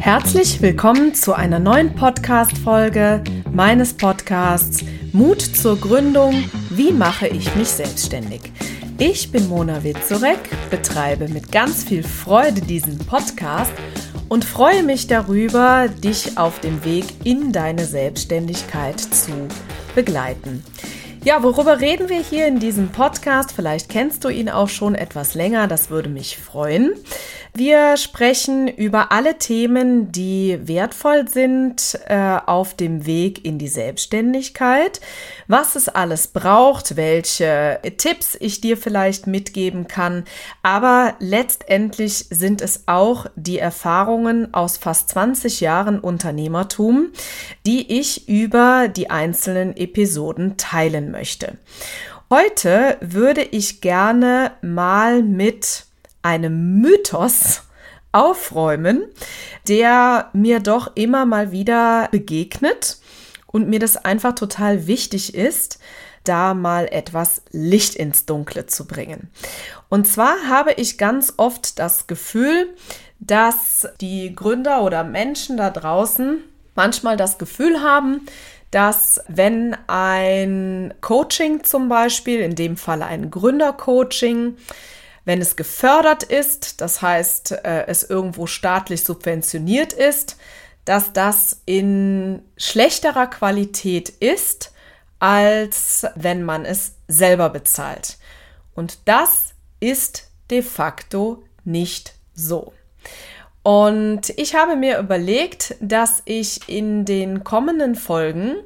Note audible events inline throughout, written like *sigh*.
Herzlich willkommen zu einer neuen Podcast-Folge meines Podcasts Mut zur Gründung. Wie mache ich mich selbstständig? Ich bin Mona Witzorek, betreibe mit ganz viel Freude diesen Podcast und freue mich darüber, dich auf dem Weg in deine Selbstständigkeit zu begleiten. Ja, worüber reden wir hier in diesem Podcast? Vielleicht kennst du ihn auch schon etwas länger, das würde mich freuen. Wir sprechen über alle Themen, die wertvoll sind äh, auf dem Weg in die Selbstständigkeit, was es alles braucht, welche Tipps ich dir vielleicht mitgeben kann, aber letztendlich sind es auch die Erfahrungen aus fast 20 Jahren Unternehmertum, die ich über die einzelnen Episoden teilen möchte. Heute würde ich gerne mal mit einem Mythos aufräumen, der mir doch immer mal wieder begegnet und mir das einfach total wichtig ist, da mal etwas Licht ins Dunkle zu bringen. Und zwar habe ich ganz oft das Gefühl, dass die Gründer oder Menschen da draußen manchmal das Gefühl haben, dass wenn ein Coaching zum Beispiel, in dem Fall ein Gründercoaching, wenn es gefördert ist, das heißt, äh, es irgendwo staatlich subventioniert ist, dass das in schlechterer Qualität ist, als wenn man es selber bezahlt. Und das ist de facto nicht so. Und ich habe mir überlegt, dass ich in den kommenden Folgen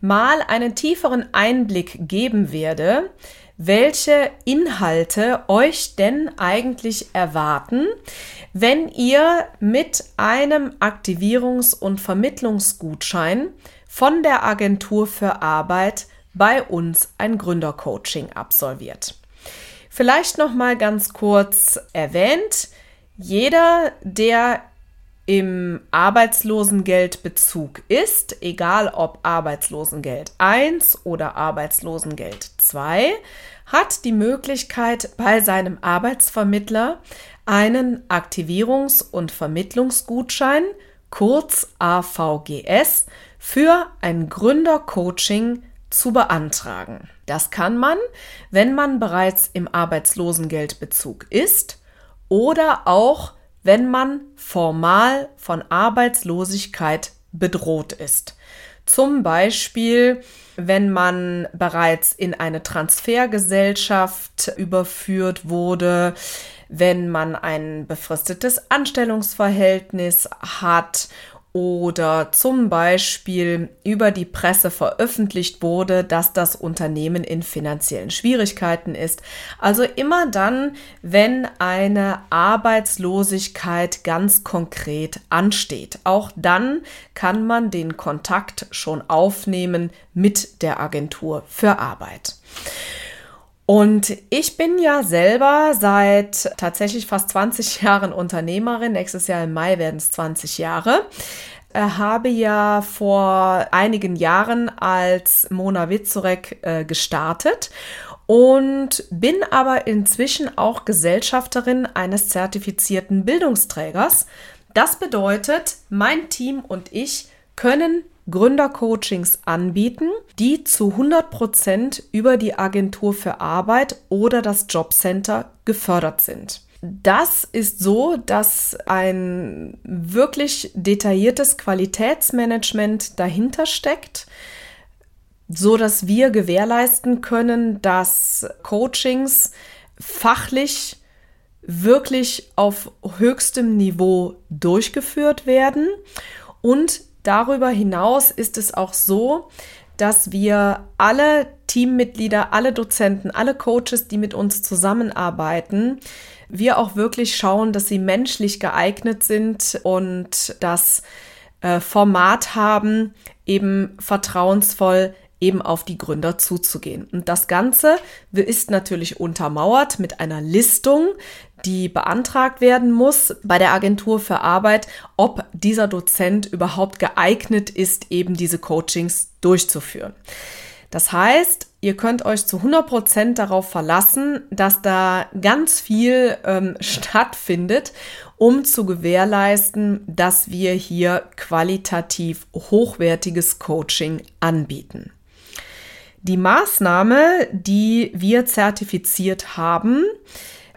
mal einen tieferen Einblick geben werde, welche Inhalte euch denn eigentlich erwarten, wenn ihr mit einem Aktivierungs- und Vermittlungsgutschein von der Agentur für Arbeit bei uns ein Gründercoaching absolviert. Vielleicht noch mal ganz kurz erwähnt, jeder, der im Arbeitslosengeldbezug ist, egal ob Arbeitslosengeld 1 oder Arbeitslosengeld 2, hat die Möglichkeit, bei seinem Arbeitsvermittler einen Aktivierungs- und Vermittlungsgutschein, kurz AVGS, für ein Gründercoaching zu beantragen. Das kann man, wenn man bereits im Arbeitslosengeldbezug ist oder auch wenn man formal von Arbeitslosigkeit bedroht ist. Zum Beispiel, wenn man bereits in eine Transfergesellschaft überführt wurde, wenn man ein befristetes Anstellungsverhältnis hat oder zum Beispiel über die Presse veröffentlicht wurde, dass das Unternehmen in finanziellen Schwierigkeiten ist. Also immer dann, wenn eine Arbeitslosigkeit ganz konkret ansteht. Auch dann kann man den Kontakt schon aufnehmen mit der Agentur für Arbeit. Und ich bin ja selber seit tatsächlich fast 20 *laughs* Jahren Unternehmerin. Nächstes Jahr im Mai werden es 20 Jahre äh, habe ja vor einigen Jahren als Mona Witzorek äh, gestartet und bin aber inzwischen auch Gesellschafterin eines zertifizierten Bildungsträgers. Das bedeutet, mein Team und ich können Gründercoachings anbieten, die zu 100 Prozent über die Agentur für Arbeit oder das Jobcenter gefördert sind. Das ist so, dass ein wirklich detailliertes Qualitätsmanagement dahinter steckt, so dass wir gewährleisten können, dass Coachings fachlich wirklich auf höchstem Niveau durchgeführt werden und Darüber hinaus ist es auch so, dass wir alle Teammitglieder, alle Dozenten, alle Coaches, die mit uns zusammenarbeiten, wir auch wirklich schauen, dass sie menschlich geeignet sind und das äh, Format haben, eben vertrauensvoll eben auf die Gründer zuzugehen. Und das Ganze ist natürlich untermauert mit einer Listung, die beantragt werden muss bei der Agentur für Arbeit, ob dieser Dozent überhaupt geeignet ist, eben diese Coachings durchzuführen. Das heißt, ihr könnt euch zu 100% darauf verlassen, dass da ganz viel ähm, *laughs* stattfindet, um zu gewährleisten, dass wir hier qualitativ hochwertiges Coaching anbieten. Die Maßnahme, die wir zertifiziert haben,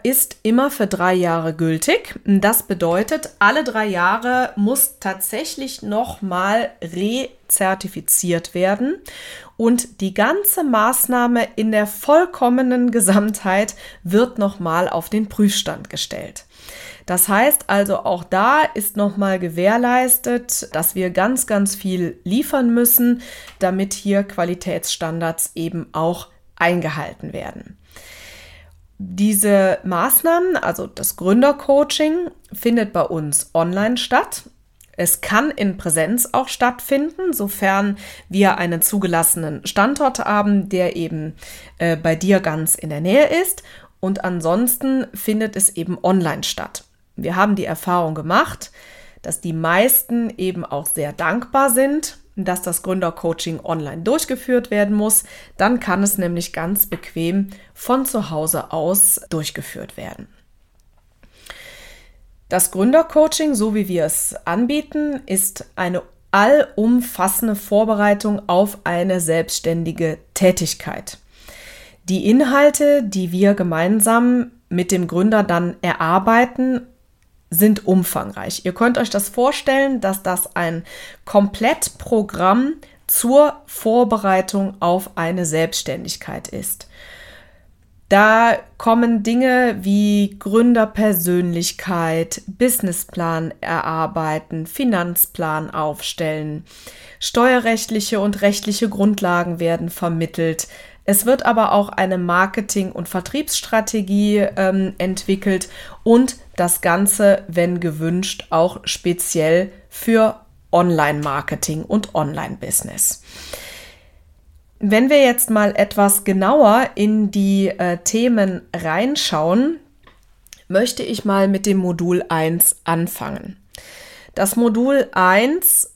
ist immer für drei Jahre gültig. Das bedeutet, alle drei Jahre muss tatsächlich nochmal rezertifiziert werden und die ganze Maßnahme in der vollkommenen Gesamtheit wird nochmal auf den Prüfstand gestellt. Das heißt also, auch da ist nochmal gewährleistet, dass wir ganz, ganz viel liefern müssen, damit hier Qualitätsstandards eben auch eingehalten werden. Diese Maßnahmen, also das Gründercoaching, findet bei uns online statt. Es kann in Präsenz auch stattfinden, sofern wir einen zugelassenen Standort haben, der eben äh, bei dir ganz in der Nähe ist. Und ansonsten findet es eben online statt. Wir haben die Erfahrung gemacht, dass die meisten eben auch sehr dankbar sind, dass das Gründercoaching online durchgeführt werden muss. Dann kann es nämlich ganz bequem von zu Hause aus durchgeführt werden. Das Gründercoaching, so wie wir es anbieten, ist eine allumfassende Vorbereitung auf eine selbstständige Tätigkeit. Die Inhalte, die wir gemeinsam mit dem Gründer dann erarbeiten sind umfangreich. Ihr könnt euch das vorstellen, dass das ein Komplettprogramm zur Vorbereitung auf eine Selbstständigkeit ist. Da kommen Dinge wie Gründerpersönlichkeit, Businessplan erarbeiten, Finanzplan aufstellen, steuerrechtliche und rechtliche Grundlagen werden vermittelt, es wird aber auch eine Marketing- und Vertriebsstrategie ähm, entwickelt und das Ganze, wenn gewünscht, auch speziell für Online-Marketing und Online-Business. Wenn wir jetzt mal etwas genauer in die äh, Themen reinschauen, möchte ich mal mit dem Modul 1 anfangen. Das Modul 1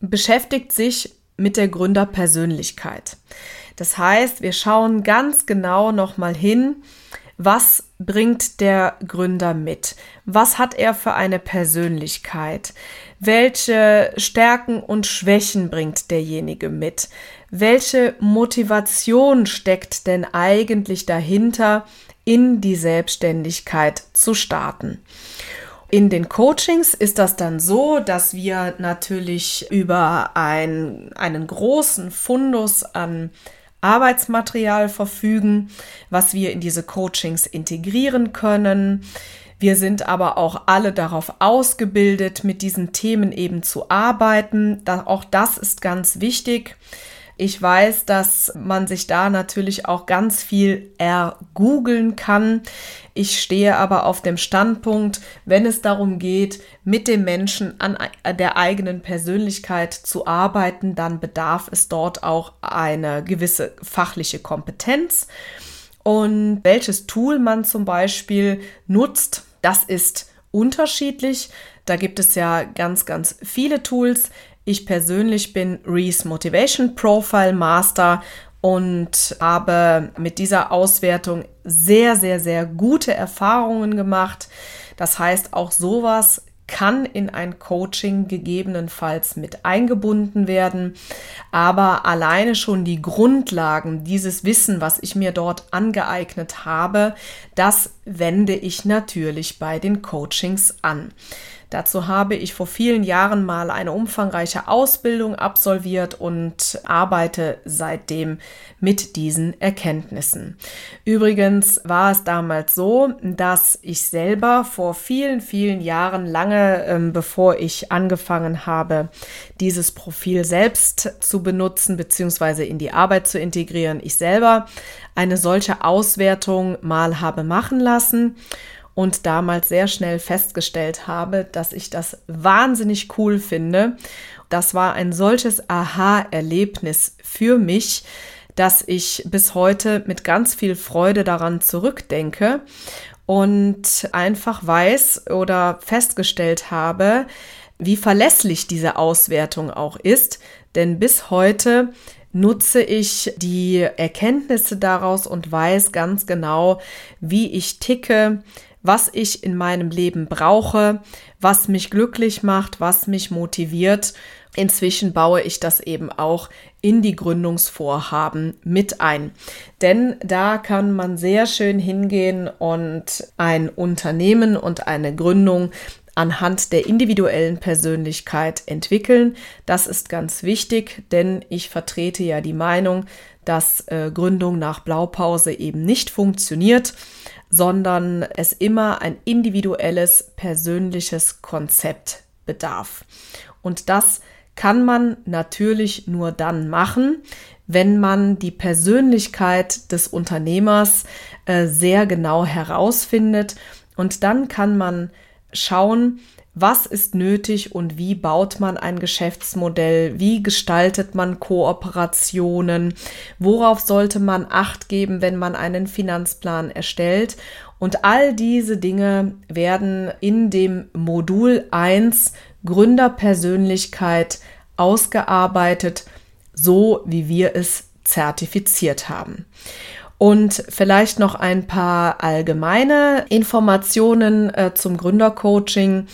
beschäftigt sich mit der Gründerpersönlichkeit. Das heißt, wir schauen ganz genau nochmal hin, was bringt der Gründer mit? Was hat er für eine Persönlichkeit? Welche Stärken und Schwächen bringt derjenige mit? Welche Motivation steckt denn eigentlich dahinter, in die Selbstständigkeit zu starten? In den Coachings ist das dann so, dass wir natürlich über ein, einen großen Fundus an Arbeitsmaterial verfügen, was wir in diese Coachings integrieren können. Wir sind aber auch alle darauf ausgebildet, mit diesen Themen eben zu arbeiten. auch das ist ganz wichtig. Ich weiß, dass man sich da natürlich auch ganz viel ergoogeln kann. Ich stehe aber auf dem Standpunkt, wenn es darum geht, mit dem Menschen an der eigenen Persönlichkeit zu arbeiten, dann bedarf es dort auch eine gewisse fachliche Kompetenz. Und welches Tool man zum Beispiel nutzt, das ist unterschiedlich. Da gibt es ja ganz, ganz viele Tools. Ich persönlich bin Reese Motivation Profile Master und habe mit dieser Auswertung sehr, sehr, sehr gute Erfahrungen gemacht. Das heißt, auch sowas kann in ein Coaching gegebenenfalls mit eingebunden werden. Aber alleine schon die Grundlagen, dieses Wissen, was ich mir dort angeeignet habe, das wende ich natürlich bei den Coachings an. Dazu habe ich vor vielen Jahren mal eine umfangreiche Ausbildung absolviert und arbeite seitdem mit diesen Erkenntnissen. Übrigens war es damals so, dass ich selber vor vielen, vielen Jahren, lange ähm, bevor ich angefangen habe, dieses Profil selbst zu benutzen bzw. in die Arbeit zu integrieren, ich selber eine solche Auswertung mal habe machen lassen und damals sehr schnell festgestellt habe, dass ich das wahnsinnig cool finde. Das war ein solches Aha-Erlebnis für mich, dass ich bis heute mit ganz viel Freude daran zurückdenke und einfach weiß oder festgestellt habe, wie verlässlich diese Auswertung auch ist. Denn bis heute nutze ich die Erkenntnisse daraus und weiß ganz genau, wie ich ticke, was ich in meinem Leben brauche, was mich glücklich macht, was mich motiviert. Inzwischen baue ich das eben auch in die Gründungsvorhaben mit ein. Denn da kann man sehr schön hingehen und ein Unternehmen und eine Gründung anhand der individuellen Persönlichkeit entwickeln. Das ist ganz wichtig, denn ich vertrete ja die Meinung, dass äh, Gründung nach Blaupause eben nicht funktioniert, sondern es immer ein individuelles, persönliches Konzept bedarf. Und das kann man natürlich nur dann machen, wenn man die Persönlichkeit des Unternehmers äh, sehr genau herausfindet. Und dann kann man schauen, was ist nötig und wie baut man ein Geschäftsmodell, wie gestaltet man Kooperationen, worauf sollte man acht geben, wenn man einen Finanzplan erstellt. Und all diese Dinge werden in dem Modul 1 Gründerpersönlichkeit ausgearbeitet, so wie wir es zertifiziert haben. Und vielleicht noch ein paar allgemeine Informationen äh, zum Gründercoaching.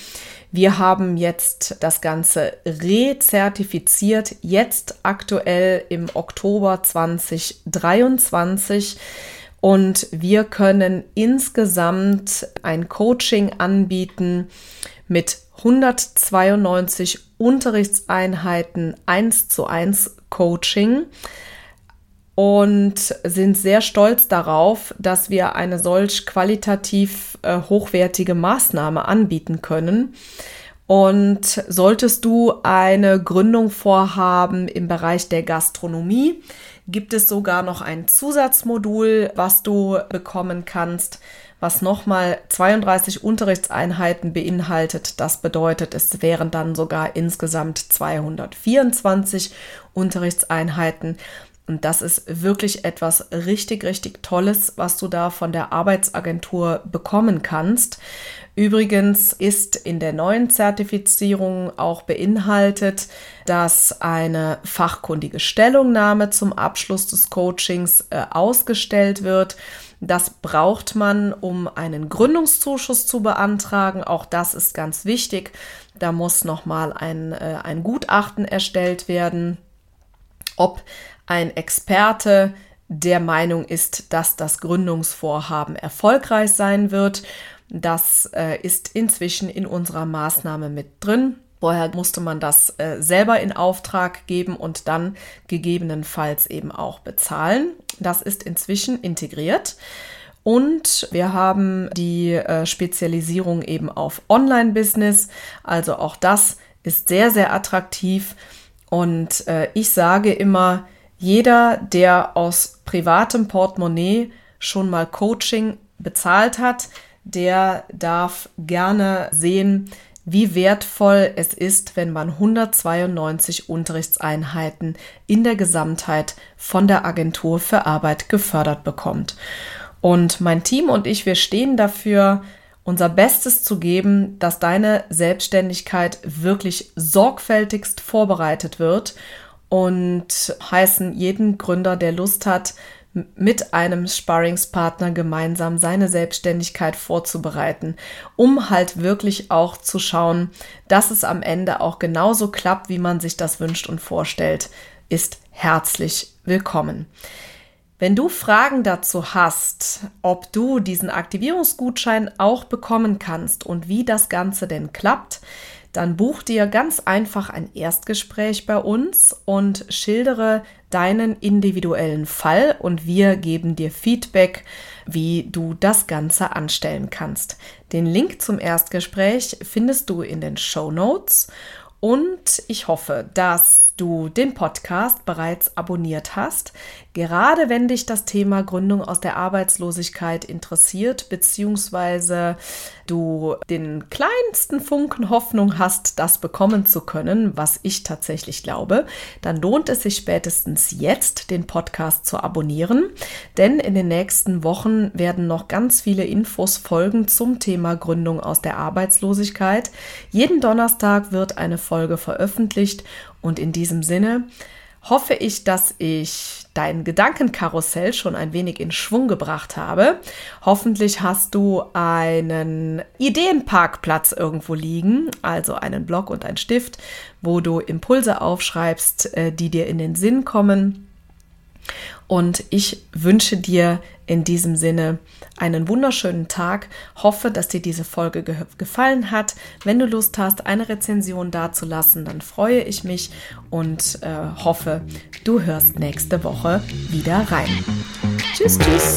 Wir haben jetzt das Ganze rezertifiziert, jetzt aktuell im Oktober 2023. Und wir können insgesamt ein Coaching anbieten mit 192 Unterrichtseinheiten 1 zu 1 Coaching und sind sehr stolz darauf, dass wir eine solch qualitativ äh, hochwertige Maßnahme anbieten können. Und solltest du eine Gründung vorhaben im Bereich der Gastronomie, gibt es sogar noch ein Zusatzmodul, was du bekommen kannst, was nochmal 32 Unterrichtseinheiten beinhaltet. Das bedeutet, es wären dann sogar insgesamt 224 Unterrichtseinheiten. Und das ist wirklich etwas richtig, richtig Tolles, was du da von der Arbeitsagentur bekommen kannst. Übrigens ist in der neuen Zertifizierung auch beinhaltet, dass eine fachkundige Stellungnahme zum Abschluss des Coachings äh, ausgestellt wird. Das braucht man, um einen Gründungszuschuss zu beantragen. Auch das ist ganz wichtig. Da muss nochmal ein, äh, ein Gutachten erstellt werden, ob ein Experte der Meinung ist, dass das Gründungsvorhaben erfolgreich sein wird. Das äh, ist inzwischen in unserer Maßnahme mit drin. Vorher musste man das äh, selber in Auftrag geben und dann gegebenenfalls eben auch bezahlen. Das ist inzwischen integriert. Und wir haben die äh, Spezialisierung eben auf Online-Business. Also auch das ist sehr, sehr attraktiv. Und äh, ich sage immer, jeder, der aus privatem Portemonnaie schon mal Coaching bezahlt hat, der darf gerne sehen, wie wertvoll es ist, wenn man 192 Unterrichtseinheiten in der Gesamtheit von der Agentur für Arbeit gefördert bekommt. Und mein Team und ich, wir stehen dafür, unser Bestes zu geben, dass deine Selbstständigkeit wirklich sorgfältigst vorbereitet wird und heißen jeden Gründer, der Lust hat, mit einem Sparringspartner gemeinsam seine Selbstständigkeit vorzubereiten, um halt wirklich auch zu schauen, dass es am Ende auch genauso klappt, wie man sich das wünscht und vorstellt, ist herzlich willkommen. Wenn du Fragen dazu hast, ob du diesen Aktivierungsgutschein auch bekommen kannst und wie das Ganze denn klappt, dann buch dir ganz einfach ein Erstgespräch bei uns und schildere deinen individuellen Fall und wir geben dir Feedback, wie du das Ganze anstellen kannst. Den Link zum Erstgespräch findest du in den Show Notes und ich hoffe, dass du den Podcast bereits abonniert hast. Gerade wenn dich das Thema Gründung aus der Arbeitslosigkeit interessiert, beziehungsweise du den kleinsten Funken Hoffnung hast, das bekommen zu können, was ich tatsächlich glaube, dann lohnt es sich spätestens jetzt, den Podcast zu abonnieren. Denn in den nächsten Wochen werden noch ganz viele Infos folgen zum Thema Gründung aus der Arbeitslosigkeit. Jeden Donnerstag wird eine Folge veröffentlicht und in diesem Sinne hoffe ich, dass ich dein Gedankenkarussell schon ein wenig in Schwung gebracht habe. Hoffentlich hast du einen Ideenparkplatz irgendwo liegen, also einen Block und einen Stift, wo du Impulse aufschreibst, äh, die dir in den Sinn kommen. Und ich wünsche dir in diesem Sinne einen wunderschönen Tag. Hoffe, dass dir diese Folge ge gefallen hat. Wenn du Lust hast, eine Rezension dazulassen, dann freue ich mich und äh, hoffe, du hörst nächste Woche wieder rein. Tschüss, tschüss.